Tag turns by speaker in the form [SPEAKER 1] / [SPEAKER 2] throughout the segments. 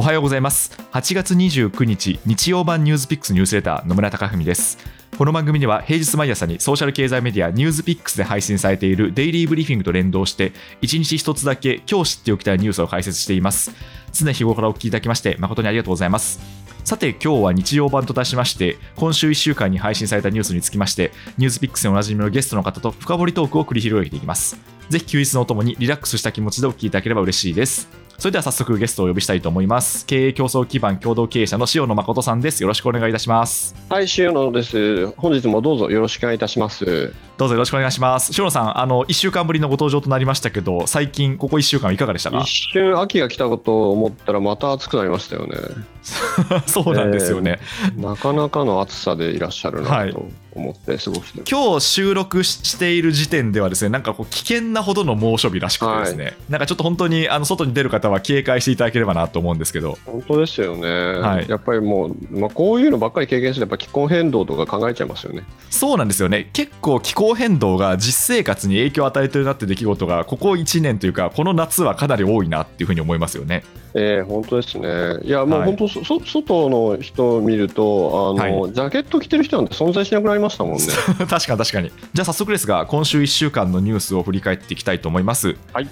[SPEAKER 1] おはようございます。8月29日日曜版ニュースピックスニュースレター野村貴文です。この番組では平日毎朝にソーシャル経済メディアニュースピックスで配信されているデイリーブリーフィングと連動して1日1つだけ今日知っておきたいニュースを解説しています。常日頃からお聞きいただきまして誠にありがとうございます。さて今日は日曜版と題しまして今週1週間に配信されたニュースにつきましてニュースピックスでおなじみのゲストの方と深掘りトークを繰り広げていきます。ぜひ休日のお供にリラックスした気持ちでお聞きいただければ嬉しいです。それでは早速ゲストをお呼びしたいと思います。経営競争基盤共同経営者の塩野誠さんです。よろしくお願いいたします。
[SPEAKER 2] はい塩野です。本日もどうぞよろしくお願いいたします。
[SPEAKER 1] どうぞよろしくお願いします。塩野さんあの1週間ぶりのご登場となりましたけど最近ここ1週間いかがでしたか？
[SPEAKER 2] 一瞬秋が来たこと思ったらまた暑くなりましたよね。
[SPEAKER 1] そうなんですよね、
[SPEAKER 2] えー、なかなかの暑さでいらっしゃるなと思って過ごして、
[SPEAKER 1] 今日収録している時点ではですねなんかこう危険なほどの猛暑日らしくてですね、はい、なんかちょっと本当にあの外に出る方は警戒していただければなと思うんですけど。
[SPEAKER 2] 本当ですよね、はい、やっぱりもう、まあ、こういうのばっかり経験してやっぱ気候変動とか考えちゃいますよね。
[SPEAKER 1] そうなんですよね。結構気候変動が実生活に影響を与えてるなって出来事がここ1年というかこの夏はかなり多いなっていうふうに思いますよね。
[SPEAKER 2] えー、本当ですね。いや、もう本当、はい、そ外の人を見るとあの、はい、ジャケット着てる人なんて存在しなくなりましたもんね。
[SPEAKER 1] 確かに確かに。じゃあ早速ですが、今週1週間のニュースを振り返っていきたいと思います。
[SPEAKER 2] はい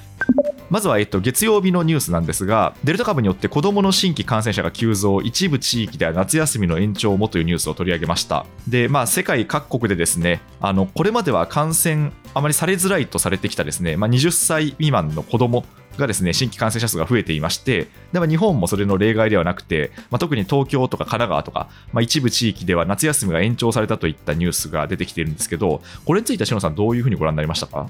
[SPEAKER 1] まずは、えっと、月曜日のニュースなんですが、デルタ株によって子どもの新規感染者が急増、一部地域では夏休みの延長もというニュースを取り上げました。で、まあ、世界各国でですね、あのこれまでは感染あまりされづらいとされてきたですね、まあ、20歳未満の子どもがですね新規感染者数が増えていまして、でも日本もそれの例外ではなくて、まあ、特に東京とか神奈川とか、まあ、一部地域では夏休みが延長されたといったニュースが出てきているんですけど、これについては、篠さん、どういうふうにご覧になりましたか？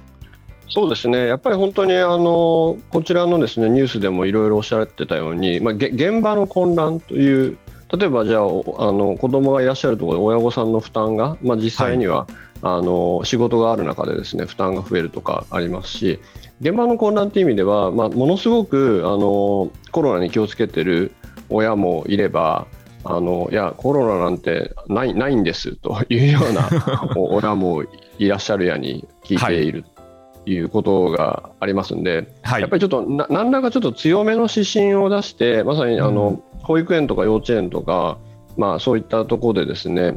[SPEAKER 2] そうですねやっぱり本当にあのこちらのですねニュースでもいろいろおっしゃってたように、まあ、現場の混乱という例えばじゃああの子供がいらっしゃるところで親御さんの負担が、まあ、実際には、はい、あの仕事がある中でですね負担が増えるとかありますし現場の混乱という意味では、まあ、ものすごくあのコロナに気をつけてる親もいればあのいやコロナなんてないないんですというような 親もいらっしゃるやに聞いている。ということがありますんで、はい、やっぱりちょっとな何らかちょっと強めの指針を出してまさにあの、うん、保育園とか幼稚園とか、まあ、そういったところでですね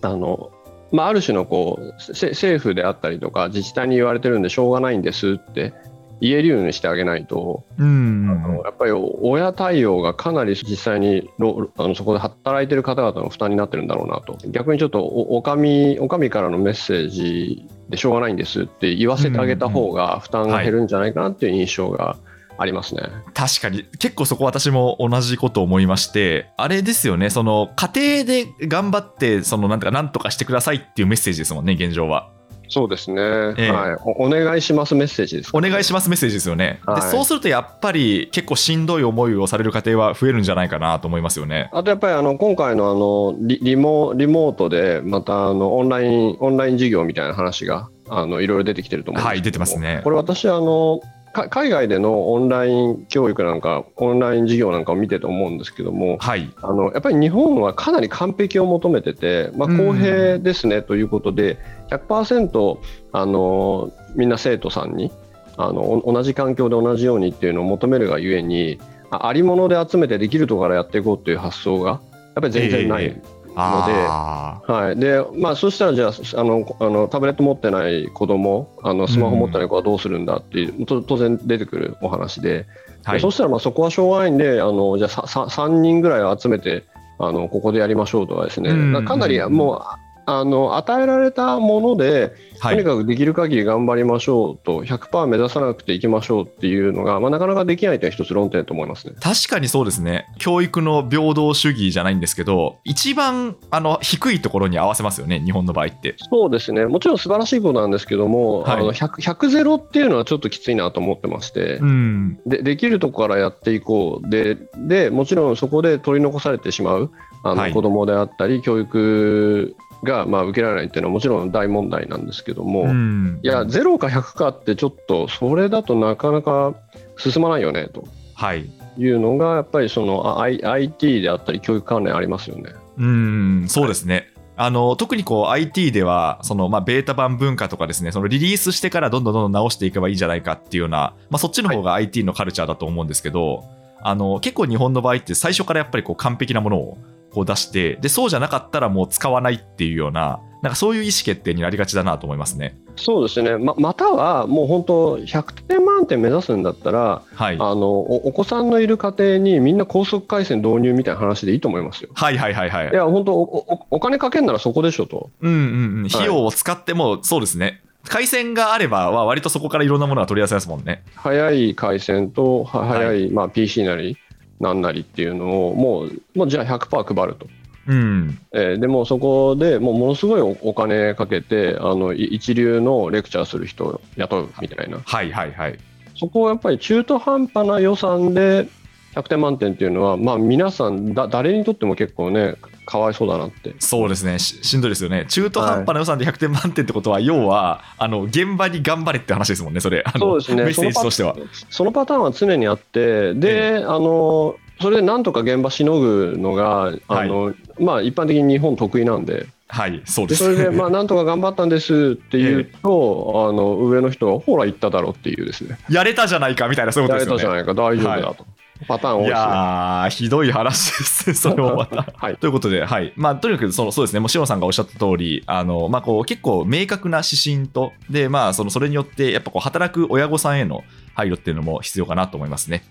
[SPEAKER 2] あのまあ、ある種のこう政府であったりとか自治体に言われてるんでしょうがないんですって言えるようにしてあげないと、うん、あのやっぱり親対応がかなり実際にあのそこで働いてる方々の負担になってるんだろうなと。逆にちょっとおかみおかみからのメッセージでしょうがないんですって言わせてあげた方が負担が減るんじゃないかなっていう印象がありますね。
[SPEAKER 1] 確かに。結構そこ私も同じこと思いましてあれですよね。その家庭で頑張ってそのなんとかなんとかしてくださいっていうメッセージですもんね現状は。
[SPEAKER 2] そうですね、えー、はい。お、お願いしますメッセージです、
[SPEAKER 1] ね、お願いしますメッセージですよね、はい、でそうするとやっぱり結構しんどい思いをされる家庭は増えるんじゃないかなと思いますよね。
[SPEAKER 2] あとやっぱりあの今回のあのリリモリモートでまたあのオンラインオンライン授業みたいな話があのいろいろ出てきてると思うんですけどはい出てますね。これ私あの海外でのオンライン教育なんかオンライン授業なんかを見てて思うんですけども、はい、あのやっぱり日本はかなり完璧を求めてて、まあ、公平ですねということで100%あのみんな生徒さんにあの同じ環境で同じようにっていうのを求めるがゆえにありもので集めてできるところからやっていこうという発想がやっぱり全然ない。えーはい。でまあ、そしたらじゃああのあのタブレット持ってない子供あのスマホ持ってない子はどうするんだっていう、うん、当然出てくるお話で、はい、そしたらまあそこはしょうがないんであのじゃあ 3, 3人ぐらい集めてあのここでやりましょうとかですね、うん、かなりもうあの与えられたもので、とにかくできる限り頑張りましょうと、100%目指さなくていきましょうっていうのが、まあ、なかなかできないというのは一つ論点と思いますね。
[SPEAKER 1] 確かにそうですね、教育の平等主義じゃないんですけど、一番あの低いところに合わせますよね、日本の場合って。
[SPEAKER 2] そうですね、もちろん素晴らしいことなんですけども、はい、あの 100, 100ゼロっていうのはちょっときついなと思ってまして、うん、でできるところからやっていこう。でで、もちろんそこで取り残されてしまうあの子供であったり、はい、教育がまあ受けられないっていうのはもちろん大問題なんですけども、うん、いや0か100かってちょっとそれだとなかなか進まないよねと。い。うのがやっぱりその IT であったり教育関連ありますよね。
[SPEAKER 1] うんそうですね、あの特にこう IT ではその、まあ、ベータ版文化とかですねそのリリースしてからどんどんどんどん直していけばいいんじゃないかっていうような、まあ、そっちの方が IT のカルチャーだと思うんですけど、はいあの結構日本の場合って最初からやっぱりこう完璧なものをこう出してでそうじゃなかったらもう使わないっていうようななんかそういう意思決定になりがちだなと思いますね。
[SPEAKER 2] そうですねままたはもう本当100点満点目指すんだったら
[SPEAKER 1] はい、
[SPEAKER 2] あのおお子さんのいる家庭にみんな高速回線導入みたいな話でいいと思いますよ。
[SPEAKER 1] はいはいはいはい
[SPEAKER 2] いや本当おおお金かけんならそこでしょと。
[SPEAKER 1] うんうんうん、費用を使っても、そうですね、回線があれば、は割とそこからいろんなものが取り出せますもんね。
[SPEAKER 2] 早い回線とは
[SPEAKER 1] はい
[SPEAKER 2] 早い、まあ、PC なりなんなりっていうのをもうもうじゃあ100%配ると。
[SPEAKER 1] うん、
[SPEAKER 2] えーでもそこでもうものすごいおお金かけてあのい一流のレクチャーする人を雇うみたいな
[SPEAKER 1] はいはいはい。
[SPEAKER 2] そこはやっぱり中途半端な予算で100点満点っていうのは、まあ、皆さんだ誰にとっても結構ねかわいそうだなって。
[SPEAKER 1] そうですね。し、しんどいですよね。中途半端な予算で100点満点ってことは、要はあの現場に頑張れって話ですもんね、それ、あの
[SPEAKER 2] そうですね。
[SPEAKER 1] メッセージとしては。
[SPEAKER 2] そのパターンは常にあってで、あのそれでなんとか現場しのぐのがあの、まあ、一般的に日本得意なんで。
[SPEAKER 1] はい、そうで。
[SPEAKER 2] ですそれで、まあ、なんとか頑張ったんですって言うと、あの上の人がほら言っただろうっていうですね。
[SPEAKER 1] やれたじゃないかみたいな、そういうこ
[SPEAKER 2] やれ
[SPEAKER 1] とですよね。
[SPEAKER 2] たじゃないか大丈夫だと、パターン多い
[SPEAKER 1] いやー、ひどい話ですね、それもまた。
[SPEAKER 2] はい
[SPEAKER 1] ということで、はいまあ、とにかくそのそうですね、もう塩野さんがおっしゃった通り、あのまあ、こう結構明確な指針と、でまあ、そのそれによって、やっぱこう働く親御さんへの配慮っていうのも必要かなと思いますね。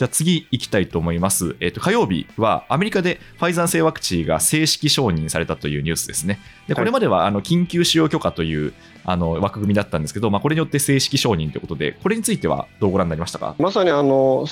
[SPEAKER 1] じゃあ次行きたいと思います。えっ、と、火曜日はアメリカでファイザー製ワクチンが正式承認されたというニュースですね。で、これまではあの緊急使用許可というあの枠組みだったんですけど、まあ、これによって正式承認ということで、これについてはどうご覧になりましたか？
[SPEAKER 2] まさにあの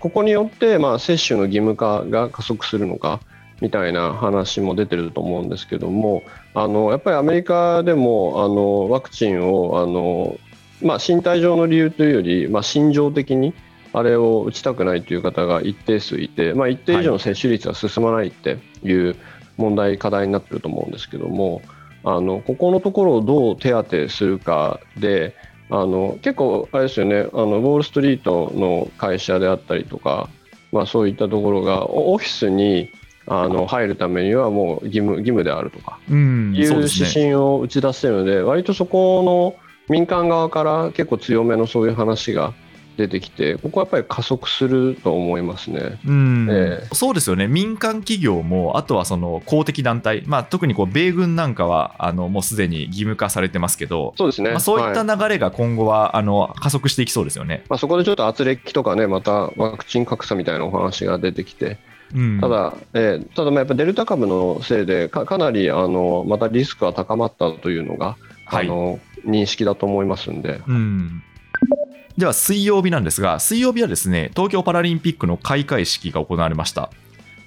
[SPEAKER 2] ここによって、まあ、接種の義務化が加速するのかみたいな話も出てると思うんですけどもあのやっぱりアメリカでもあのワクチンをあの、まあ、身体上の理由というより、まあ、心情的にあれを打ちたくないという方が一定数いて、まあ、一定以上の接種率が進まないっていう問題、課題になってると思うんですけどもあのここのところをどう手当てするかであの結構、あれですよねあのウォール・ストリートの会社であったりとか、まあ、そういったところがオオフィスにあの入るためにはもう義務義務であるとか
[SPEAKER 1] うん
[SPEAKER 2] いう指。針を打ち出しているので、割とそこの民間側から結構強めのそういう話が出てきて、ここはやっぱり加速すると思いますね。
[SPEAKER 1] うん。
[SPEAKER 2] え
[SPEAKER 1] そうですよね、民間企業も、あとはその公的団体、まあ、特にこう米軍なんかはあのもうすでに義務化されてますけど、
[SPEAKER 2] そうですね、
[SPEAKER 1] まあ、そういった
[SPEAKER 2] は
[SPEAKER 1] 流れが今後は、あの加速していきそうですよね。
[SPEAKER 2] まあ、そこでちょっと圧力とかね、またワクチン格差みたいなお話が出てきて、
[SPEAKER 1] うん、
[SPEAKER 2] ただ、えーただまあやっぱデルタ株のせいでか、かなりあのまたリスクが高まったというのが、
[SPEAKER 1] はい。
[SPEAKER 2] あの認識だと思いますんで、
[SPEAKER 1] うんでは水曜日なんですが、水曜日はですね東京パラリンピックの開会式が行われました。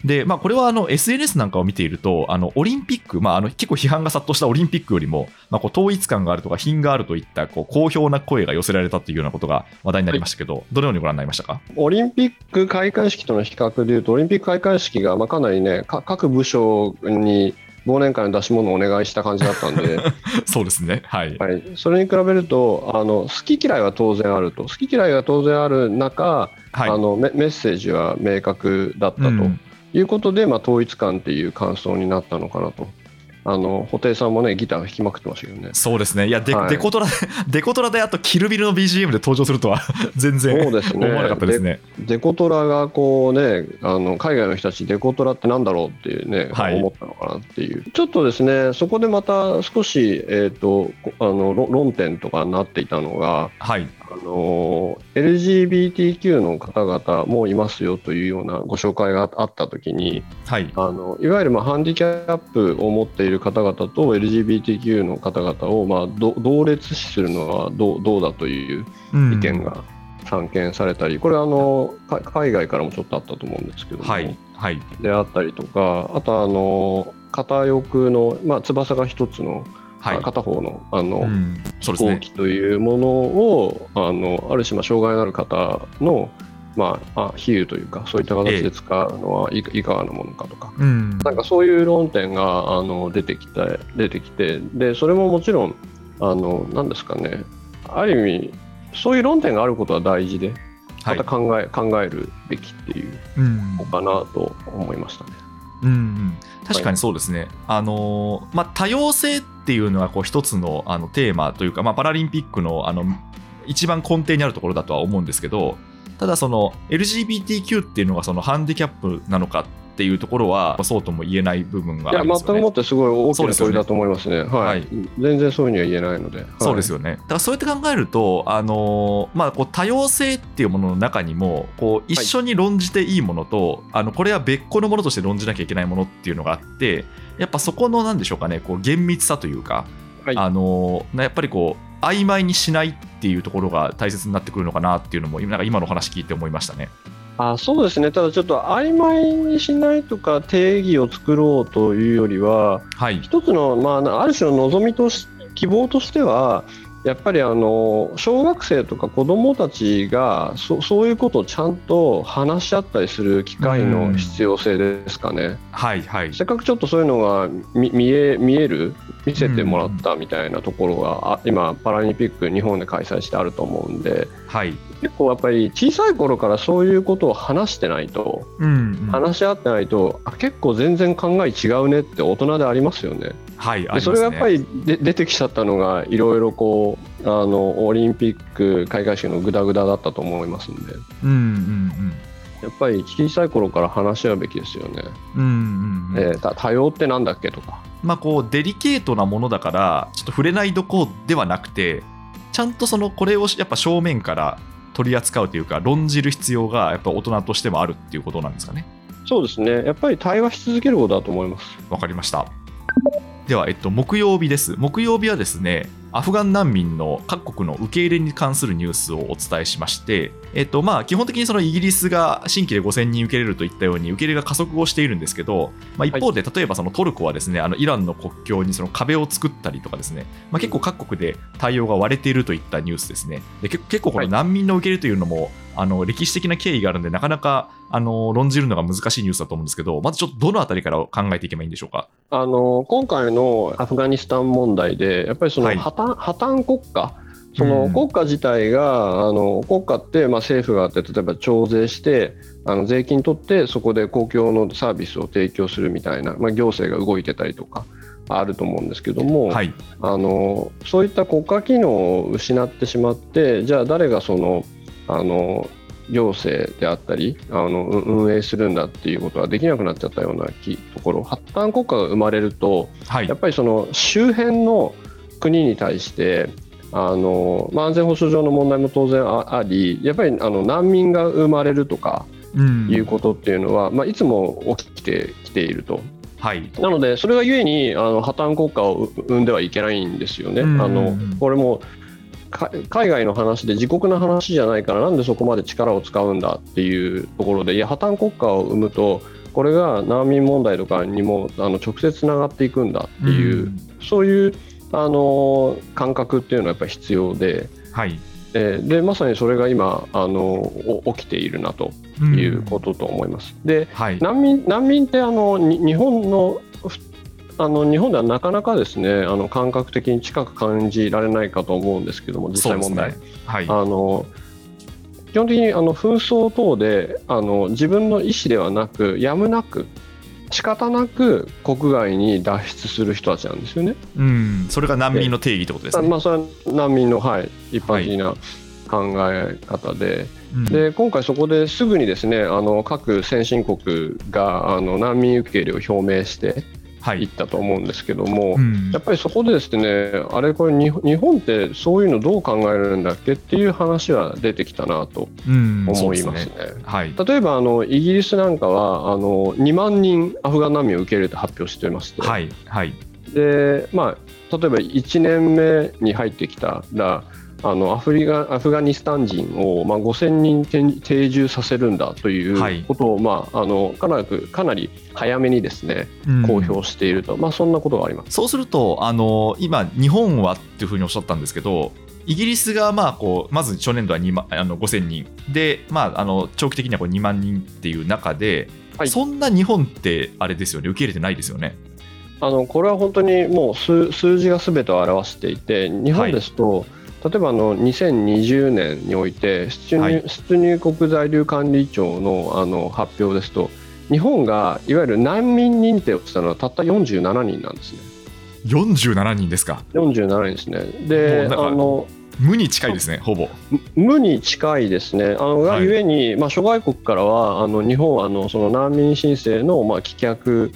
[SPEAKER 1] でまあ、これはあの SNS なんかを見ていると、あのオリンピック、まあ、あの結構批判が殺到したオリンピックよりも、まあ、こう統一感があるとか、品があるといったこう好評な声が寄せられたというようなことが話題になりましたけど、どのようにご覧になりましたか？
[SPEAKER 2] オリンピック開会式との比較でいうと、オリンピック開会式がまあかなりね、各部署に忘年会の出し物をお願いした感じだったんで、
[SPEAKER 1] そうですね。はい。
[SPEAKER 2] はい、それに比べるとあの、好き嫌いは当然あると、好き嫌いが当然ある中、
[SPEAKER 1] はい。
[SPEAKER 2] あのメメッセージは明確だったと。
[SPEAKER 1] うん
[SPEAKER 2] いうことで、まあ、統一感っていう感想になったのかなと。あの布袋さんもねギター弾きまくってましたけどね。
[SPEAKER 1] そうですね。いや、デ,、
[SPEAKER 2] はい
[SPEAKER 1] デコトラ、デコトラであと、キルビルの BGM で登場するとは 全然
[SPEAKER 2] そうですね
[SPEAKER 1] 思わなかったですね。
[SPEAKER 2] デコトラがこうねあの海外の人たちデコトラってなんだろうっていうね、
[SPEAKER 1] はい
[SPEAKER 2] 思ったのかなっていうちょっとですねそこでまた少し、えー、とこあの論論点とかになっていたのが
[SPEAKER 1] はい。
[SPEAKER 2] あの LGBTQ の方々もいますよというようなご紹介があった時に
[SPEAKER 1] はい。
[SPEAKER 2] あのいわゆるまあハンディキャップを持っている方々と LGBTQ の方々をまあど同列視するのはどうどうだという
[SPEAKER 1] うん
[SPEAKER 2] 意見が散見されたり、これはあのか海外からもちょっとあったと思うんですけども、
[SPEAKER 1] はい。はい。
[SPEAKER 2] であったりとかあとあの片翼の、まあ、翼が一つの、
[SPEAKER 1] はい。
[SPEAKER 2] 片方のあの、
[SPEAKER 1] うん。
[SPEAKER 2] 飛行機というものをあのある種まあ障害のある方の、まあ、あ比喩というかそういった形で使うのはいかがなものかとか。
[SPEAKER 1] うん。
[SPEAKER 2] なんかそういう論点があの出てきて出てきてでそれももちろんあのなんですかねある意味そういう論点があることは大事で
[SPEAKER 1] はい
[SPEAKER 2] また。考え,、考えるべきっていう
[SPEAKER 1] うん
[SPEAKER 2] のかなと思いましたね。
[SPEAKER 1] うんうん、確かにそうですね、あのまあ、多様性っていうのがこう一つのあのテーマというか、まあ、パラリンピックのあの一番根底にあるところだとは思うんですけどただその LGBTQ っていうのがそのハンディキャップなのかっていうところはそうとも言えない部分があ
[SPEAKER 2] いや
[SPEAKER 1] りますよね。
[SPEAKER 2] 全くもってすごい大きな問いだと思いますね。はい、
[SPEAKER 1] はい
[SPEAKER 2] 全然そういうふうには言えないので。はい
[SPEAKER 1] そうですよね。だからそうやって考えると、あのーまあ、こう多様性っていうものの中にもこう一緒に論じていいものと、あのこれは別個のものとして論じなきゃいけないものっていうのがあってやっぱそこのなんでしょうかねこう厳密さというか、
[SPEAKER 2] はい
[SPEAKER 1] あのやっぱりこう曖昧にしないっていうところが大切になってくるのかなっていうのも今なんか今の話聞いて思いましたね。
[SPEAKER 2] あそうですね、ただちょっと曖昧にしないとか定義を作ろうというよりは、
[SPEAKER 1] はい、
[SPEAKER 2] 一つの、まあ、ある種の望みとし希望としては、やっぱりあの小学生とか子どもたちがそそういうことをちゃんと話し合ったりする機会の必要性ですかね。
[SPEAKER 1] はい、はい。
[SPEAKER 2] せっかくちょっとそういうのが見見え見える？見せてもらったみたいなところが、あ今パラリンピック日本で開催してあると思うんで
[SPEAKER 1] はい。
[SPEAKER 2] 結構やっぱり小さい頃からそういうことを話してないと
[SPEAKER 1] うん、うん
[SPEAKER 2] 話し合ってないとあ結構全然考え違うねって大人でありますよね。
[SPEAKER 1] はい、ね。
[SPEAKER 2] それがやっぱりで出てきちゃったのがいろいろこうあのオリンピック開会式のグダグダだったと思いますんで
[SPEAKER 1] うん、うん、
[SPEAKER 2] やっぱり小さい頃から話し合うべきですよね。
[SPEAKER 1] うん。うん、うん、うん。
[SPEAKER 2] えーた多様ってなんだっけとか。
[SPEAKER 1] まあ、こうデリケートなものだからちょっと触れないどこではなくてちゃんとそのこれをやっぱ正面から取り扱うというか論じる必要がやっぱ大人としてもあるっていうことなんですかね
[SPEAKER 2] そうですね。やっぱり対話し続けることだと思います。
[SPEAKER 1] わかりましたでは、えっと、木曜日です。木曜日はですねアフガン難民の各国の受け入れに関するニュースをお伝えしまして、えっとまあ、基本的にそのイギリスが新規で5000人受け入れるといったように受け入れが加速をしているんですけど、まあ、一方で例えばそのトルコはですねあのイランの国境にその壁を作ったりとかですね、まあ、結構各国で対応が割れているといったニュースですね。で結結構この難民の受け入れというのも、あの歴史的な経緯があるんでなかなかあの論じるのが難しいニュースだと思うんですけどまずちょっとどのあたりから考えていけばいいんでしょうか？
[SPEAKER 2] あの今回のアフガニスタン問題で、やっぱりその
[SPEAKER 1] はい。
[SPEAKER 2] 破綻,、破綻国家、その
[SPEAKER 1] うん。
[SPEAKER 2] 国家自体が、あの国家って、まあ、政府があって、例えば徴税して、あの税金取って、そこで公共のサービスを提供するみたいな、まあ、行政が動いてたりとか。あると思うんですけども、
[SPEAKER 1] はい、
[SPEAKER 2] あのそういった国家機能を失ってしまってじゃあ誰がそのあの行政であったりあのう運営するんだっていうことができなくなっちゃったようなきところ発端国家が生まれると
[SPEAKER 1] はい。
[SPEAKER 2] やっぱりその周辺の国に対してあの、まあ、安全保障上の問題も当然あありやっぱりあの難民が生まれるとか
[SPEAKER 1] うん
[SPEAKER 2] いうことっていうのは、まあ、いつも起きてきていると。
[SPEAKER 1] はい
[SPEAKER 2] なので、それがゆえにあの破綻国家を生んではいけないんですよね。
[SPEAKER 1] うん
[SPEAKER 2] あのこれもか海外の話で自国の話じゃないからなんでそこまで力を使うんだっていうところでいや破綻国家を生むとこれが難民問題とかにもあの直接つながっていくんだっていう、
[SPEAKER 1] ん
[SPEAKER 2] そういうあの感覚っていうのはやっぱり必要で。
[SPEAKER 1] はい。
[SPEAKER 2] えーでまさにそれが今あのお起きているなということと思います。で
[SPEAKER 1] はい。
[SPEAKER 2] 難民難民ってあのに日本のふあの日本ではなかなかですねあの感覚的に近く感じられないかと思うんですけども実際問題、
[SPEAKER 1] ね。はい。
[SPEAKER 2] あの基本的にあの紛争等であの自分の意思ではなくやむなく仕方なく国外に脱出する人たちなんですよね。
[SPEAKER 1] うん、それが難民の定義ってことですね。
[SPEAKER 2] まあ、それは難民の、はい、一般的な考え方で,、
[SPEAKER 1] うん
[SPEAKER 2] で今回そこですぐにですねあの各先進国があの難民受け入れを表明して
[SPEAKER 1] はい。い
[SPEAKER 2] ったと思うんですけども、
[SPEAKER 1] うん。
[SPEAKER 2] やっぱりそこでですねあれこれ日本日本ってそういうのどう考えるんだっけっていう話は出てきたなと
[SPEAKER 1] うん
[SPEAKER 2] 思いますね。
[SPEAKER 1] そうですね。はい。
[SPEAKER 2] 例えばあのイギリスなんかはあの2万人アフガン難民を受け入れて発表してまして、
[SPEAKER 1] はいはい
[SPEAKER 2] でまあ、例えば1年目に入ってきたらあのアフリカアフガニスタン人を、まあ、5000人定定住させるんだとい
[SPEAKER 1] はい。う
[SPEAKER 2] ことを、まあ、あのかなりかなり早めにですね
[SPEAKER 1] うん。
[SPEAKER 2] 公表していると、まあ、そんなことがあります。
[SPEAKER 1] そうするとあの今日本はっていうふうにおっしゃったんですけどイギリスがまあこうまず初年度は2万あの5000人。で、まあ、あの長期的にはこう2万人っていう中で、
[SPEAKER 2] はい。
[SPEAKER 1] そんな日本ってあれですよね。受け入れてないですよね。
[SPEAKER 2] あのこれは本当にもう数数字がすべてを表していて日本ですと、例えばあの2020年において出入,、
[SPEAKER 1] はい
[SPEAKER 2] 出入国在留管理庁のあの発表ですと日本がいわゆる難民認定をしたのはたった47人なんですね。
[SPEAKER 1] 47人ですか
[SPEAKER 2] ？47人ですね。で、あの
[SPEAKER 1] 無に近いですね、ほぼ。
[SPEAKER 2] 無に近いですね、あのがゆえに、まあ、諸外国からは、あの日本はあのその難民申請のまあ棄却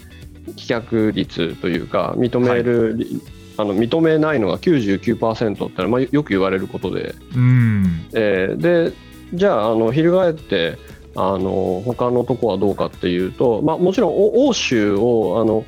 [SPEAKER 2] 棄却率というか、認める、はい、あの認めないのが99%ってのは、まあ、よく言われることで、
[SPEAKER 1] うん。
[SPEAKER 2] えー、でじゃああの、翻って、あの他のとこはどうかっていうと、まあ、もちろん欧州をあの、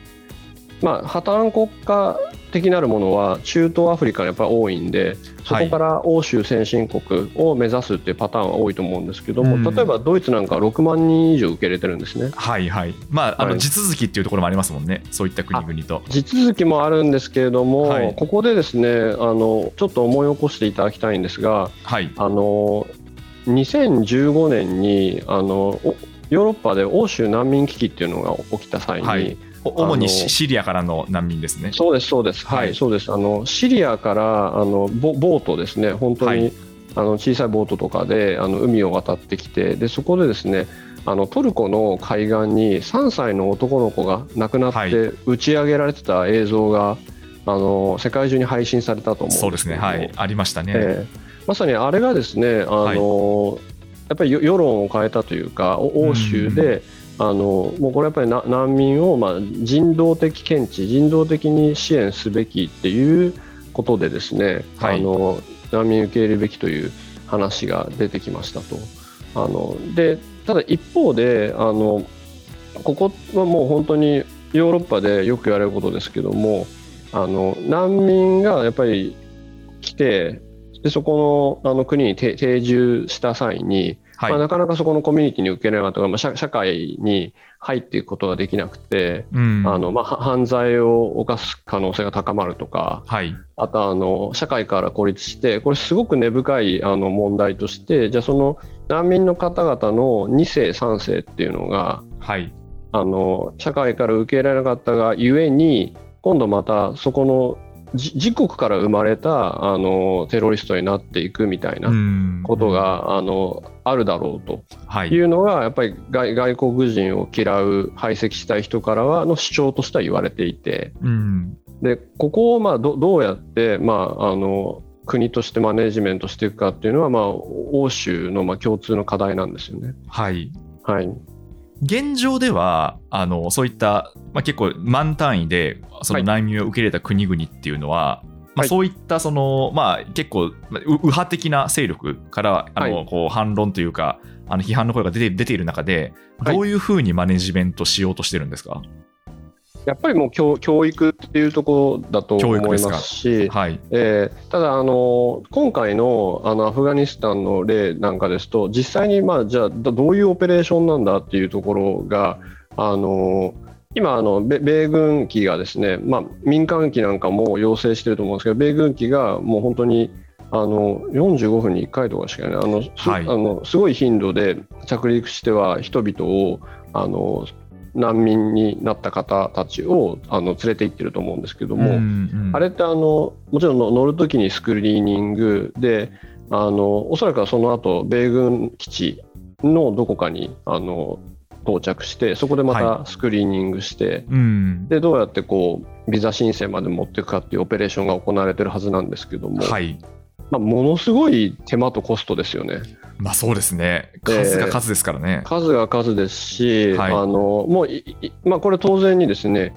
[SPEAKER 2] まあ、破綻国家的なるものは中東アフリカにやっぱり多いんでそこから欧州先進国を目指すっていうパターンは多いと思うんですけども、うん、例えばドイツなんか6万人以上受け入れてるんですね。
[SPEAKER 1] はいはい。まあ、あの地続きっていうところもありますもんね、そういった国々と。
[SPEAKER 2] 地続きもあるんですけれども、はい、ここでですねあのちょっと思い起こしていただきたいんですが、
[SPEAKER 1] はい、
[SPEAKER 2] あの2015年にあのヨーロッパで欧州難民危機っていうのが起きた際に、はい
[SPEAKER 1] 主にシリアからの難民ですね。
[SPEAKER 2] そうです、そうです、はい、はい、そうです。あのシリアからあのボボートですね、本当に、はい、あの小さいボートとかであの海を渡ってきて、でそこでですね、あのトルコの海岸に3歳の男の子が亡くなって打ち上げられてた映像が、はい、あの世界中に配信されたと思うん
[SPEAKER 1] そうですね、はい、ありましたね。
[SPEAKER 2] えーまさにあれがですね、あの、やっぱり世論を変えたというか、欧州で、あのもうこれやっぱり難民をまあ人道的見地、人道的に支援すべきっていうことでですね、はい、あの難民受け入れるべきという話が出てきましたと。あのでただ一方であのここはもう本当にヨーロッパでよく言われることですけどもあの難民がやっぱり来てでそこのあの国に定住した際に、はい、まあ、なかなかそこのコミュニティに受け入れなかったまあ、社社会に入っていくことができなくて、うん、あのまあ、犯罪を犯す可能性が高まるとか、
[SPEAKER 1] はい、
[SPEAKER 2] あとあの社会から孤立してこれすごく根深いあの問題としてじゃあその難民の方々の2世3世っていうのが、
[SPEAKER 1] はい、
[SPEAKER 2] あの社会から受け入れなかったがゆえに今度またそこの自国から生まれたあのテロリストになっていくみたいなことがあのあるだろうと。い。うのが、やっぱり外外国人を嫌う排斥したい人からはの主張としては言われていて、でここをまあどどうやって、まあ、あの国としてマネジメントしていくかっていうのは、まあ、欧州のまあ共通の課題なんですよね。
[SPEAKER 1] はい、
[SPEAKER 2] はい
[SPEAKER 1] 現状ではあのそういった、まあ、結構万単位でその難民を受け入れた国々っていうのは、はい、まあ、そういったその、まあ、結構右派的な勢力からあの、こう反論というかあの批判の声が出て出ている中でどういうふうにマネジメントしようとしてるんですか、
[SPEAKER 2] やっぱりもう教教育っていうところだと思いますし、
[SPEAKER 1] はい。
[SPEAKER 2] えー、ただあの、今回のあのアフガニスタンの例なんかですと、実際に、まあ、じゃあどういうオペレーションなんだっていうところが、あの今あの、米軍機がですね、まあ、民間機なんかも要請してると思うんですけど、米軍機がもう本当にあの45分に1回とかしかない。あの、はい、あのすごい頻度で着陸しては人々をあの難民になった方たちをあの連れて行ってると思うんですけども、うんうん、あれってあのもちろん乗るときにスクリーニングであのおそらくはその後米軍基地のどこかにあの到着してそこでまたスクリーニングして、はいうん、でどうやってこうビザ申請まで持っていくかっていうオペレーションが行われてるはずなんですけども、
[SPEAKER 1] はい、
[SPEAKER 2] まあ、ものすごい手間とコストですよね。
[SPEAKER 1] まあそうですね、数が数ですからね。
[SPEAKER 2] えー、数が数ですし、はい、あのもうまあ、これ、当然にですね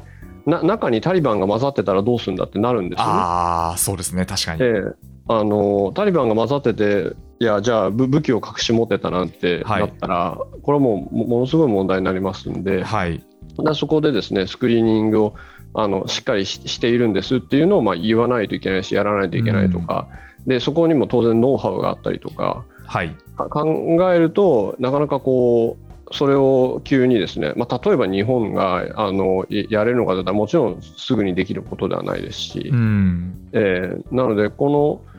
[SPEAKER 2] な中にタリバンが混ざってたらどうするんだってなるんですよ、ね、
[SPEAKER 1] ああ、そうですね、確かに。
[SPEAKER 2] えー、あのタリバンが混ざってて、いや、じゃあ武器を隠し持ってたなんてなったら、はい、これはもうものすごい問題になりますんで、
[SPEAKER 1] はい、
[SPEAKER 2] そこでですねスクリーニングをあのしっかりしているんですっていうのをまあ言わないといけないし、やらないといけないとか。うんでそこにも当然ノウハウがあったりとか、
[SPEAKER 1] はい、
[SPEAKER 2] 考えるとなかなかこうそれを急にですね、まあ、例えば日本があのやれるのかといったらもちろんすぐにできることではないですし、
[SPEAKER 1] うん、
[SPEAKER 2] えー、なのでこの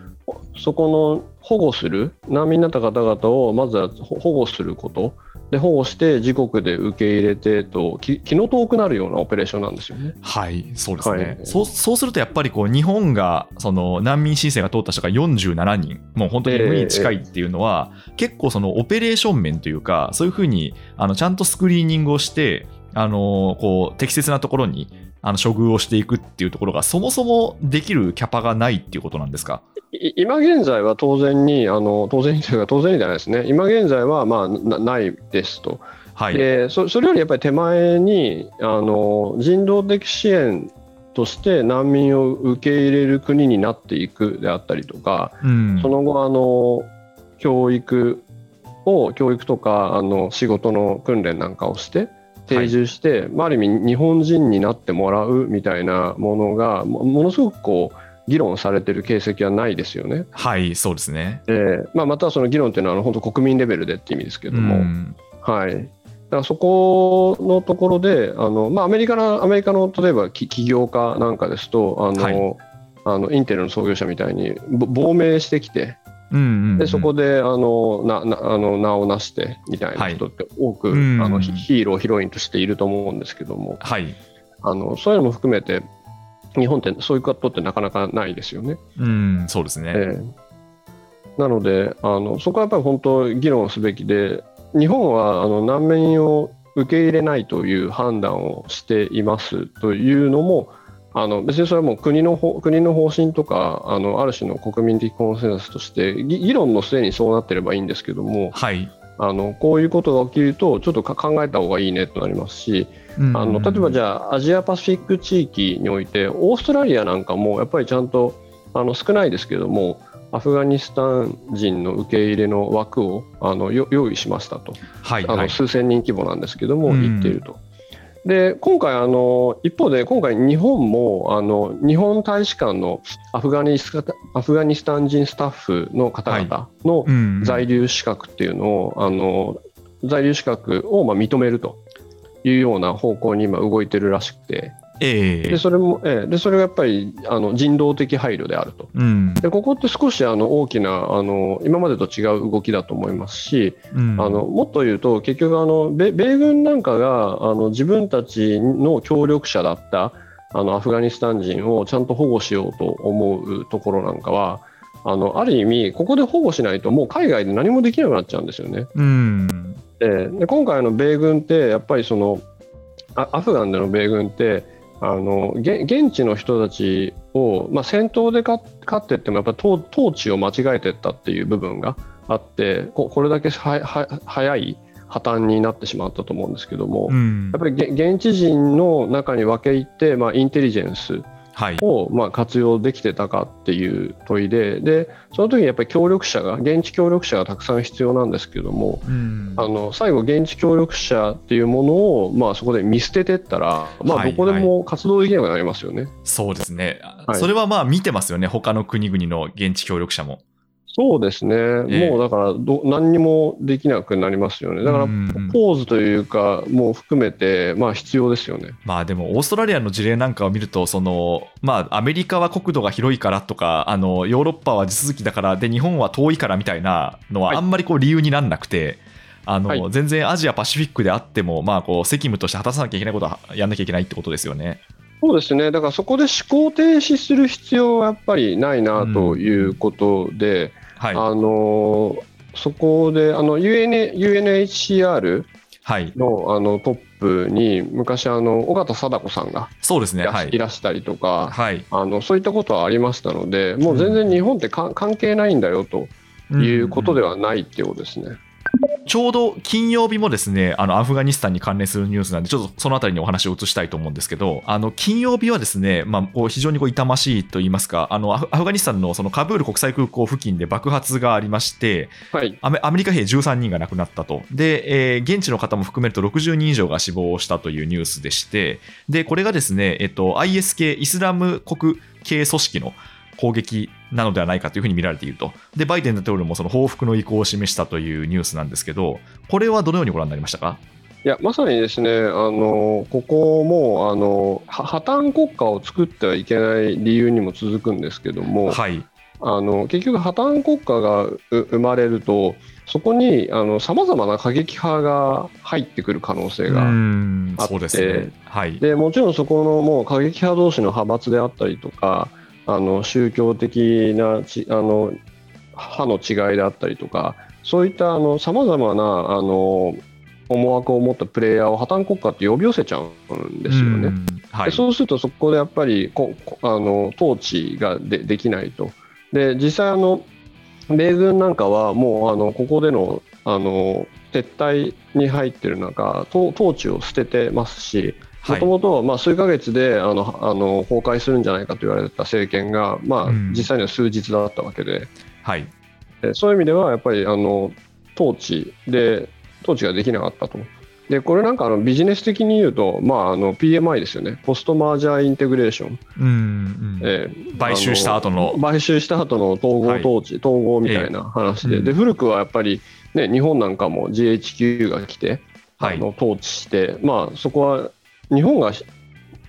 [SPEAKER 2] そこの保護する難民になった方々をまずは保護すること。で保護して自国で受け入れてと気の遠くなるようなオペレーションなんですよね。
[SPEAKER 1] はいそうですね、はい、そうそうするとやっぱりこう日本がその難民申請が通った人が47人。もう本当に無に近いっていうのは、えー、結構そのオペレーション面というかそういうふうにあのちゃんとスクリーニングをしてあのこう適切なところにあの処遇をしていくっていうところが、そもそもできるキャパがないっていうことなんですか？
[SPEAKER 2] い今現在は当然に、あの当然にというか、当然にじゃないですね、今現在はまあなないですと、
[SPEAKER 1] はい。
[SPEAKER 2] でそ、それよりやっぱり手前にあの人道的支援として難民を受け入れる国になっていくであったりとか、
[SPEAKER 1] うん。
[SPEAKER 2] その後あの、教育を、教育とかあの仕事の訓練なんかをして、定住して、まあ、ある意味、日本人になってもらうみたいなものが、もものすごくこう議論されてる形跡はないですよね。
[SPEAKER 1] はい、そうですね。
[SPEAKER 2] でまあ、またその議論っていうのはあの本当国民レベルでって意味ですけども、
[SPEAKER 1] うん。
[SPEAKER 2] はい、だからそこのところであの、まあ、アメリカのアメリカの例えばき起業家なんかですとあの、
[SPEAKER 1] はい。
[SPEAKER 2] あのインテルの創業者みたいにぼ亡命してきてでそこであのななあの名を成してみたいな人って多く、
[SPEAKER 1] うん
[SPEAKER 2] あのヒヒーローヒロインとしていると思うんですけども
[SPEAKER 1] はい。
[SPEAKER 2] あのそういうのも含めて日本ってそういうことってなかなかないですよね。
[SPEAKER 1] うん、そうですね。
[SPEAKER 2] ええなのであの、そこはやっぱり本当、議論すべきで、日本はあの難民を受け入れないという判断をしていますというのも、あの別にそれはもう国の方国の方針とかあの、ある種の国民的コンセンサスとして、議議論の末にそうなってればいいんですけども、
[SPEAKER 1] はい。
[SPEAKER 2] あのこういうことが起きると、ちょっとか考えた方がいいねとなりますし、あの例えばじ
[SPEAKER 1] ゃ
[SPEAKER 2] ゃあアジアパシフィック地域においてオーストラリアなんかもやっぱりちゃんとあの少ないですけどもアフガニスタン人の受け入れの枠をあのよ用意しましたと、
[SPEAKER 1] はい、はい。
[SPEAKER 2] あの数千人規模なんですけども、
[SPEAKER 1] うん
[SPEAKER 2] 言っていると。で今回あの、一方で今回、日本もあの日本大使館のアフガニスタアフガニスタン人スタッフの方々の
[SPEAKER 1] うん。
[SPEAKER 2] 在留資格っていうのを、あの在留資格をまあ認めるというような方向に今動いてるらしくて、
[SPEAKER 1] ええ。
[SPEAKER 2] でそれも、ええ。でそれがやっぱりあの人道的配慮であると。
[SPEAKER 1] うん。
[SPEAKER 2] でここって少しあの大きなあの今までと違う動きだと思いますし、
[SPEAKER 1] うん。
[SPEAKER 2] あのもっと言うと結局あの米米軍なんかがあの自分たちの協力者だったあのアフガニスタン人をちゃんと保護しようと思うところなんかはあのある意味ここで保護しないともう海外で何もできなくなっちゃうんですよね。
[SPEAKER 1] うん。
[SPEAKER 2] でで今回の米軍ってやっぱりそのあアフガンでの米軍ってあのげ現地の人たちを、まあ、戦闘で勝勝ってってもやっぱり統統治を間違えてったっていう部分があってここれだけはは早い破綻になってしまったと思うんですけども、
[SPEAKER 1] うん。
[SPEAKER 2] やっぱりげ現地人の中に分け入って、まあ、インテリジェンス
[SPEAKER 1] はい
[SPEAKER 2] をまあ活用できてたかっていう問いででその時にやっぱり協力者が現地協力者がたくさん必要なんですけども
[SPEAKER 1] うん。
[SPEAKER 2] あの最後現地協力者っていうものを、まあ、そこで見捨ててったら、まあ、
[SPEAKER 1] はい
[SPEAKER 2] どこでも活動できなくなりますよね。
[SPEAKER 1] そうですね、
[SPEAKER 2] はい。
[SPEAKER 1] それはまあ見てますよね、他の国々の現地協力者も。
[SPEAKER 2] そうですね、
[SPEAKER 1] ええ。
[SPEAKER 2] もうだからど何にもできなくなりますよね。だから
[SPEAKER 1] うん
[SPEAKER 2] ポーズというか、もう含めて、まあ、必要ですよね。
[SPEAKER 1] まあでも、オーストラリアの事例なんかを見ると、そのまあ、アメリカは国土が広いからとか、あのヨーロッパは地続きだから、で日本は遠いからみたいなのは、
[SPEAKER 2] はい。
[SPEAKER 1] あんまりこう理由にならなくて、あの
[SPEAKER 2] はい。
[SPEAKER 1] 全然アジアパシフィックであっても、まあ、こう責務として果たさなきゃいけないことはやんなきゃいけないってことですよね。
[SPEAKER 2] そうですね、だからそこで思考停止する必要はやっぱりないなということで、
[SPEAKER 1] はい、
[SPEAKER 2] あのそこであの UN UNHCR
[SPEAKER 1] はい、
[SPEAKER 2] のあのトップに昔あの、尾形貞子さんが
[SPEAKER 1] そうですね、
[SPEAKER 2] いら,、
[SPEAKER 1] はい。
[SPEAKER 2] らしたりとか、
[SPEAKER 1] はい、
[SPEAKER 2] あのそういったことはありましたので、もう全然日本ってか、関係ないんだよということではないっていうことですね。
[SPEAKER 1] ちょうど金曜日もですね、あのアフガニスタンに関連するニュースなんで、ちょっとそのあたりにお話を移したいと思うんですけど、あの金曜日はですね、まあ、こう非常にこう痛ましいと言いますか、あのアフガニスタンのそのカブール国際空港付近で爆発がありまして、
[SPEAKER 2] はい、
[SPEAKER 1] アメアメリカ兵13人が亡くなったと。で、えー現地の方も含めると60人以上が死亡したというニュースでして、で、これがですね、えっと、IS 系、イスラム国系組織の攻撃なのではないかというふうに見られていると。で、バイデン大統領もその報復の意向を示したというニュースなんですけど、これはどのようにご覧になりましたか？
[SPEAKER 2] いやまさにですねあのここもあのは破綻国家を作ってはいけない理由にも続くんですけども、
[SPEAKER 1] はい。
[SPEAKER 2] あの結局、破綻国家がう生まれると、そこにさまざまな過激派が入ってくる可能性
[SPEAKER 1] う
[SPEAKER 2] が
[SPEAKER 1] ん
[SPEAKER 2] あって
[SPEAKER 1] そうですね。はい。
[SPEAKER 2] でもちろんそこのもう過激派同士の派閥であったりとかあの宗教的なちあの派の違いであったりとかそういったさまざまなあの思惑を持ったプレイヤーを破綻国家って呼び寄せちゃうんですよね。
[SPEAKER 1] うんはい
[SPEAKER 2] でそうするとそこでやっぱりここあの統治がでできないと。で実際あの米軍なんかはもうあのここでのあの撤退に入ってる中と統治を捨ててますしもともとまあ数ヶ月であのあの崩壊するんじゃないかと言われた政権が、まあ
[SPEAKER 1] うん、
[SPEAKER 2] 実際には数日だったわけで、
[SPEAKER 1] はい。
[SPEAKER 2] でそういう意味ではやっぱりあの統治で統治ができなかったと。でこれなんかあのビジネス的に言うと、まあ、あの PMI ですよね、ポストマージャーインテグレーション、
[SPEAKER 1] うんうん。
[SPEAKER 2] えー
[SPEAKER 1] 買収した後の。
[SPEAKER 2] あ買収した後の統合統治、統合みたいな話で,、
[SPEAKER 1] ええうん。
[SPEAKER 2] で古くはやっぱり、ね、日本なんかも GHQ が来て、
[SPEAKER 1] はい。
[SPEAKER 2] あの統治して、まあ、そこは日本が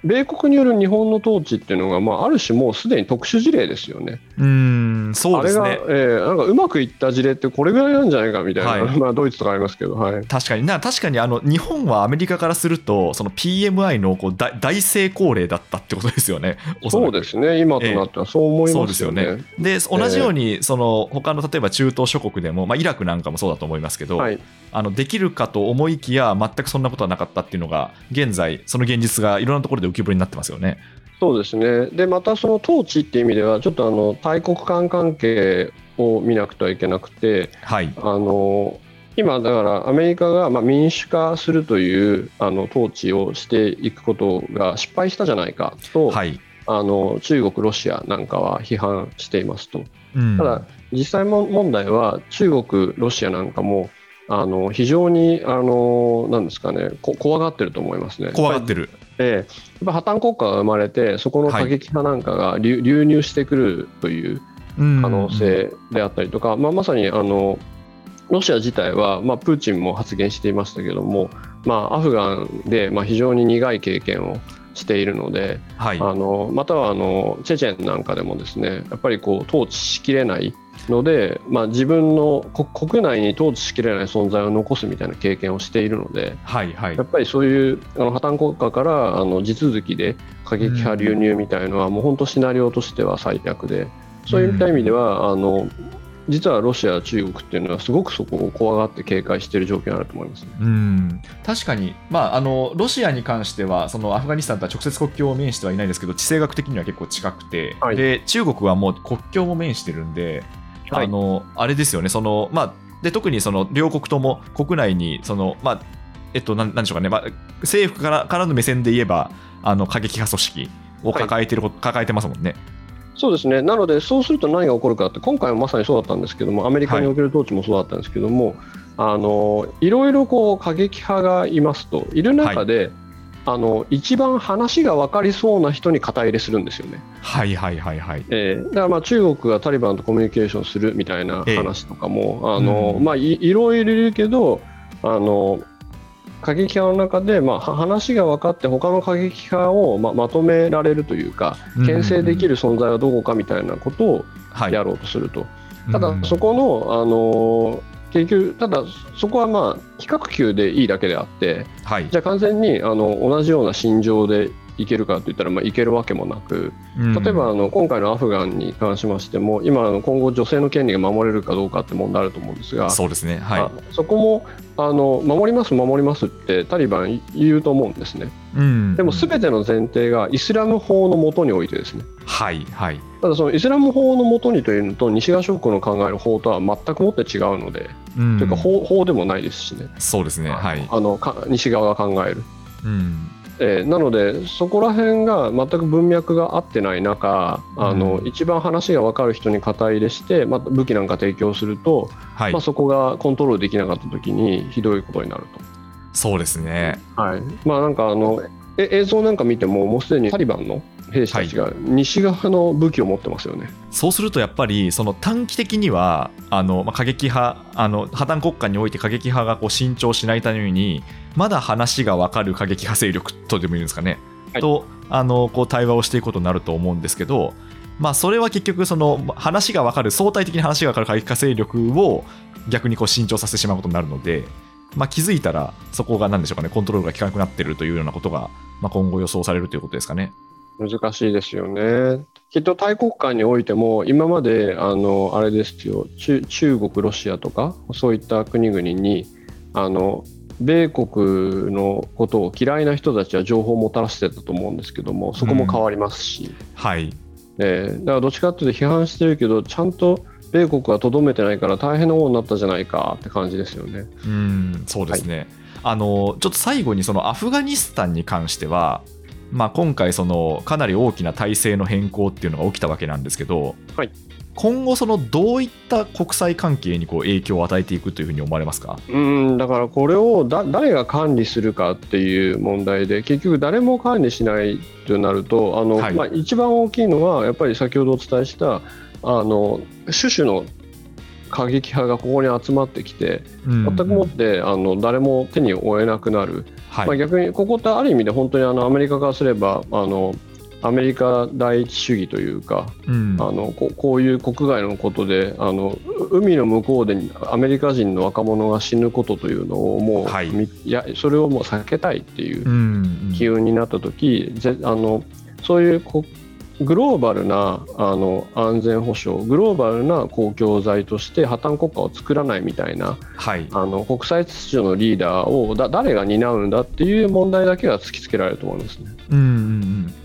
[SPEAKER 2] 米国による日本の統治っていうのが、まあ、ある種もうすでに特殊事例ですよね。
[SPEAKER 1] うんそうですね。
[SPEAKER 2] えーなんかうまくいった事例ってこれぐらいなんじゃないかみたいな、
[SPEAKER 1] はい。
[SPEAKER 2] まあ、ドイツとかありますけど、はい、
[SPEAKER 1] 確かに。な確かにあの日本はアメリカからするとその PMI のこう大大成功例だったってことですよね。おそ
[SPEAKER 2] うですね、今となってはそう思い
[SPEAKER 1] そう
[SPEAKER 2] ますよね。
[SPEAKER 1] ですよね。で同じようにその他の例えば中東諸国でも、まあ、イラクなんかもそうだと思いますけど、
[SPEAKER 2] はい、
[SPEAKER 1] あのできるかと思いきや全くそんなことはなかったっていうのが現在その現実がいろんなところで浮き彫りになってますよね。
[SPEAKER 2] そうですね。で、またその統治っていう意味では、ちょっとあの大国間関係を見なくてはいけなくて、
[SPEAKER 1] はい
[SPEAKER 2] あの今、だからアメリカがまあ民主化するというあの統治をしていくことが失敗したじゃないかと、
[SPEAKER 1] はい、
[SPEAKER 2] あの中国、ロシアなんかは批判していますと。
[SPEAKER 1] うん
[SPEAKER 2] ただ、実際も問題は中国、ロシアなんかもあの非常にあのなんですかねこ怖がってると思いますね。
[SPEAKER 1] 怖がってる。
[SPEAKER 2] ええ、やっぱ破綻国家が生まれて、そこの過激派なんかが流,、流入してくるという
[SPEAKER 1] 可
[SPEAKER 2] 可能性であったりとか、まあ、まさにあのロシア自体は、まあ、プーチンも発言していましたけども、まあ、アフガンで、まあ、非常に苦い経験をしているので、
[SPEAKER 1] はい。
[SPEAKER 2] あのまたはあのチェチェンなんかでもですねやっぱりこう統治しきれないので、まあ、自分のこ国内に統治しきれない存在を残すみたいな経験をしているので、
[SPEAKER 1] はいはい。
[SPEAKER 2] やっぱりそういうあの破綻国家からあの地続きで過激派流入みたいのは、もう本当シナリオとしては最悪でそういった意味では、あの実はロシア、中国っていうのはすごくそこを怖がって警戒している状況にあると思います、ね。
[SPEAKER 1] うん。確かに、まあ、あのロシアに関してはそのアフガニスタンとは直接国境を面してはいないですけど地政学的には結構近くて、
[SPEAKER 2] はい。
[SPEAKER 1] で中国はもう国境も面してるんで、
[SPEAKER 2] はい。
[SPEAKER 1] あのあれですよね。その、まあ、で特にその両国とも国内にその、まあえっと、なんでしょうかね、まあ、政府からからの目線で言えばあの過激派組織を抱えてる、抱えてますもんね。
[SPEAKER 2] そうですね。なので、そうすると何が起こるかって、今回はまさにそうだったんですけども、アメリカにおける統治もそうだったんですけども、あのいろいろこう過激派がいますと、いる中で、あの一番話が分かりそうな人に肩入れするんですよね。
[SPEAKER 1] はいはいはいはい。
[SPEAKER 2] えーだからまあ中国がタリバンとコミュニケーションするみたいな話とかも、あの
[SPEAKER 1] うん。
[SPEAKER 2] まあ、いいろいろいるけどあの過激派の中で、まあ、は話が分かって他の過激派をままとめられるというか牽制できる存在はどこかみたいなことを
[SPEAKER 1] はい。
[SPEAKER 2] やろうとすると、
[SPEAKER 1] うん。
[SPEAKER 2] ただそこの、あの結局ただそこはまあ比較級でいいだけであって
[SPEAKER 1] はい。
[SPEAKER 2] じゃあ完全にあの同じような心情でいけるかといったら、まあ、いけるわけもなく
[SPEAKER 1] うん。
[SPEAKER 2] 例えばあの今回のアフガンに関しましても今今後女性の権利が守れるかどうかって問題あると思うんですが
[SPEAKER 1] そうですね、はい。
[SPEAKER 2] あそこもあの守ります守りますってタリバン言うと思うんですね。
[SPEAKER 1] うん。
[SPEAKER 2] でも全ての前提がイスラム法のもとにおいてですね。
[SPEAKER 1] はいはい。
[SPEAKER 2] ただそのイスラム法のもとにというのと西側諸国の考える法とは全くもって違うので、
[SPEAKER 1] うん。
[SPEAKER 2] というか法法でもないですしね。
[SPEAKER 1] そうですね、はい。
[SPEAKER 2] あのか西側が考える。
[SPEAKER 1] うん
[SPEAKER 2] えーなので、そこら辺が全く文脈が合ってない中、あの
[SPEAKER 1] うん
[SPEAKER 2] 一番話が分かる人に肩入れして、また武器なんか提供すると、
[SPEAKER 1] はい
[SPEAKER 2] まあ、そこがコントロールできなかったときにひどいことになる
[SPEAKER 1] そうですね。
[SPEAKER 2] と。はいまあ、なんかあのえ映像なんか見ても、もうすでにタリバンの兵士たちが西側の武器を持ってますよね。
[SPEAKER 1] そうするとやっぱりその短期的にはあの、まあ、過激派あの破綻国家において過激派がこう伸長しないためにまだ話が分かる過激派勢力とでもいいんですかね、
[SPEAKER 2] はい
[SPEAKER 1] とあのこう対話をしていくことになると思うんですけど、まあ、それは結局その話が分かる相対的に話が分かる過激派勢力を逆にこう伸長させてしまうことになるので、まあ、気づいたらそこが何でしょうかねコントロールが効かなくなっているというようなことが、まあ、今後予想されるということですかね。
[SPEAKER 2] 難しいですよね。きっと大国間においても、今まであのあれですよ。中、中国、ロシアとか、そういった国々に、あの米国のことを嫌いな人たちは情報をもたらしてたと思うんですけども、そこも変わりますし、
[SPEAKER 1] はい。
[SPEAKER 2] えーだからどっちかっていうと批判してるけど、ちゃんと米国はとどめてないから大変なことになったじゃないかって感じですよね。
[SPEAKER 1] うんそうですね、あのちょっと最後にそのアフガニスタンに関しては、まあ、今回そのかなり大きな体制の変更っていうのが起きたわけなんですけど、
[SPEAKER 2] はい。
[SPEAKER 1] 今後そのどういった国際関係にこう影響を与えていくというふうに思われますか？
[SPEAKER 2] うんだからこれをだ誰が管理するかっていう問題で結局誰も管理しないとなるとあの、
[SPEAKER 1] はい。
[SPEAKER 2] まあ、一番大きいのはやっぱり先ほどお伝えしたあの種々の過激派がここに集まってきて
[SPEAKER 1] 全
[SPEAKER 2] 全くもってあの誰も手に負えなくなる、
[SPEAKER 1] はい、
[SPEAKER 2] まあ、逆にここってある意味で本当にあのアメリカからすればあのアメリカ第一主義というか
[SPEAKER 1] うん。
[SPEAKER 2] あのここういう国外のことであのう海の向こうでアメリカ人の若者が死ぬことというのをもう、
[SPEAKER 1] はい。
[SPEAKER 2] みいやそれをもう避けたいっていう
[SPEAKER 1] うん。
[SPEAKER 2] 機運になった時、ぜあのそういうこグローバルなあの安全保障グローバルな公共財として破綻国家を作らないみたいな
[SPEAKER 1] はい。
[SPEAKER 2] あの国際秩序のリーダーをだ誰が担うんだっていう問題だけが突きつけられると思いますね。
[SPEAKER 1] うんうん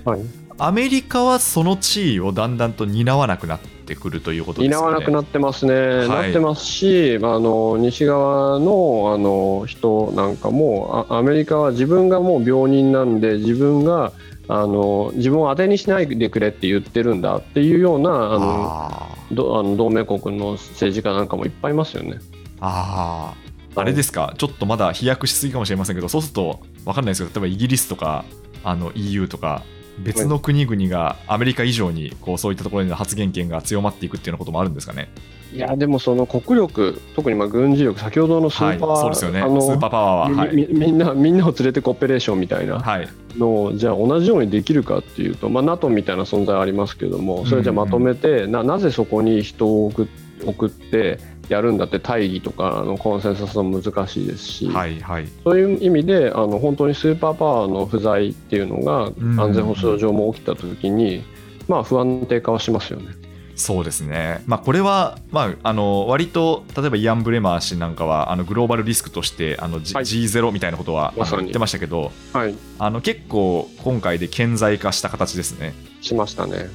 [SPEAKER 1] うん。
[SPEAKER 2] はい。
[SPEAKER 1] アメリカはその地位をだんだんと担わなくなってくるということですね。
[SPEAKER 2] わなくなってますね、
[SPEAKER 1] い。
[SPEAKER 2] なってますし、まあ、あの西側のあの人なんかもあ、アメリカは自分がもう病人なんで、自分があの自分を当てにしないでくれって言ってるんだっていうようなあの
[SPEAKER 1] あー
[SPEAKER 2] どあの同盟国の政治家なんかもいっぱいいますよね。
[SPEAKER 1] あーあれですか、ちょっとまだ飛躍しすぎかもしれませんけど、そうすると分かんないですけど、例えばイギリスとかあの EU とか、別の国々がアメリカ以上にこうそういったところでの発言権が強まっていくっていうようなこともあるんですかね？
[SPEAKER 2] いやでもその国力、特にまあ軍事力、先ほどのス
[SPEAKER 1] はい、
[SPEAKER 2] ーパー、
[SPEAKER 1] そうですよね、スーパーパワーは。はい
[SPEAKER 2] みみみんなみんなを連れてコオペレーションみたいな
[SPEAKER 1] はい、
[SPEAKER 2] のをじゃあ同じようにできるかっていうと、まあ、NATO みたいな存在はありますけどもそれじゃあまとめて、ななぜそこに人を送っ送ってやるんだって大義とかあのコンセンサスも難しいですし、
[SPEAKER 1] はい、はい。
[SPEAKER 2] そういう意味であの本当にスーパーパワーの不在っていうのが
[SPEAKER 1] ん
[SPEAKER 2] 安全保障上も起きた時に、まあ、不安定化はしますよね。
[SPEAKER 1] そうですね、まあ、これは、まあ、あの割と例えばイアン・ブレマー氏なんかはあのグローバルリスクとしてあの、G
[SPEAKER 2] はい。
[SPEAKER 1] G0 みたいなことは言ってましたけど
[SPEAKER 2] はい、
[SPEAKER 1] あの結構今回で顕在化した形ですね。
[SPEAKER 2] しましたね。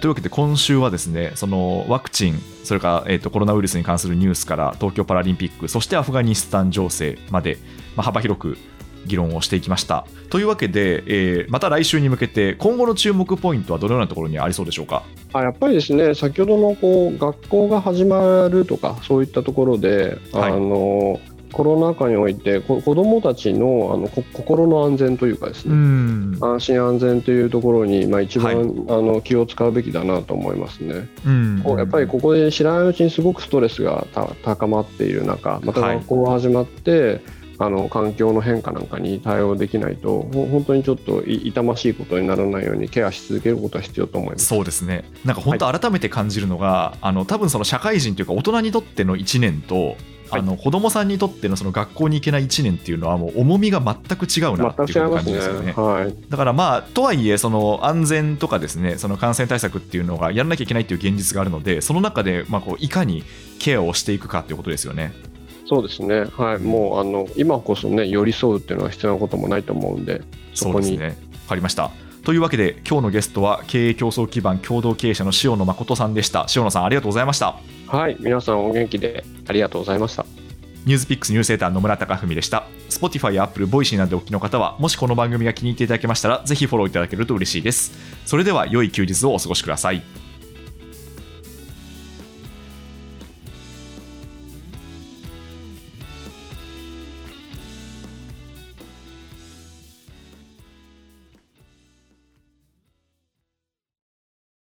[SPEAKER 1] というわけで今週はですねそのワクチンそれから、えー、とコロナウイルスに関するニュースから東京パラリンピックそしてアフガニスタン情勢まで、まあ、幅広く議論をしていきました。というわけで、えーまた来週に向けて今後の注目ポイントはどのようなところにありそうでしょうか？
[SPEAKER 2] あやっぱりですね先ほどのこう学校が始まるとかそういったところで、
[SPEAKER 1] はい。
[SPEAKER 2] あのコロナ禍においてこ子どもたちのあのこ心の安全というかですね、
[SPEAKER 1] ん。
[SPEAKER 2] 安心安全というところに、まあ、一番、
[SPEAKER 1] はい。
[SPEAKER 2] あの気を使うべきだなと思いますね。
[SPEAKER 1] うん。
[SPEAKER 2] こうやっぱりここで知らないうちにすごくストレスがた高まっている中また
[SPEAKER 1] はい。
[SPEAKER 2] 学校が始まって、あの環境の変化なんかに対応できないとほ本当にちょっとい痛ましいことにならないようにケアし続けることは必要と思います。
[SPEAKER 1] そうですねなんか本当改めて感じるのが、あの多分その社会人というか大人にとっての1年と、あの子供さんにとってのその学校に行けない1年っていうのはもう重みが全く違うなっていう感。じですよね。
[SPEAKER 2] はい
[SPEAKER 1] だからまあとはいえその安全とかですねその感染対策っていうのがやらなきゃいけないっていう現実があるのでその中でまあこういかにケアをしていくかっていうことですよね。
[SPEAKER 2] そうですね、はい、もうあの今こそね、寄り添うっていうのは必要なこともないと思うんで、そこに
[SPEAKER 1] そうですね。わかりました。というわけで今日のゲストは経営競争基盤共同経営者の塩野誠さんでした。塩野さんありがとうございました。
[SPEAKER 2] はい、皆さんお元気でありがとうございました。
[SPEAKER 1] ニュースピックスニュースセーター野村貴文でした。Spotify や Apple、Voicy などでお聞きの方は、もしこの番組が気に入っていただけましたら、ぜひフォローいただけると嬉しいです。それでは良い休日をお過ごしください。